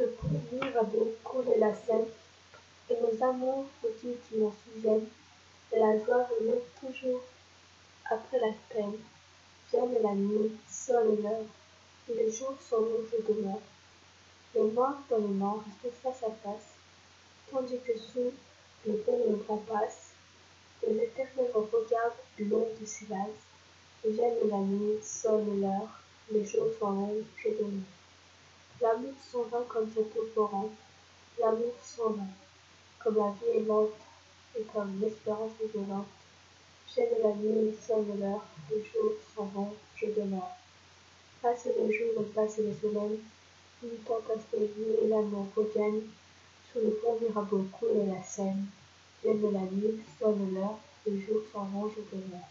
le pont Mirabeau coulait la Seine, et nos amours faut-il qu'ils m'en souviennent la joie venait toujours après la peine vienne la nuit sonne l'heure et le jour s'en va je demeure. Les morts dans les mains restent face à face tandis que sous le pont le vent passe les éternels regardent l'onde s'évase vienne la nuit sonne l'heure le jour s'en va je demeure va comme cette mourante l'amour s'en va comme la vie est lente et comme l'espérance est violente. Vienne la nuit sonne l'heure le jour s'en va je demeure. Passe le jour et passe le soleil une tempête et l'amour reviennent sous le pont Mirabeau coule la Seine. Vienne la nuit sonne l'heure le jour s'en va je demeure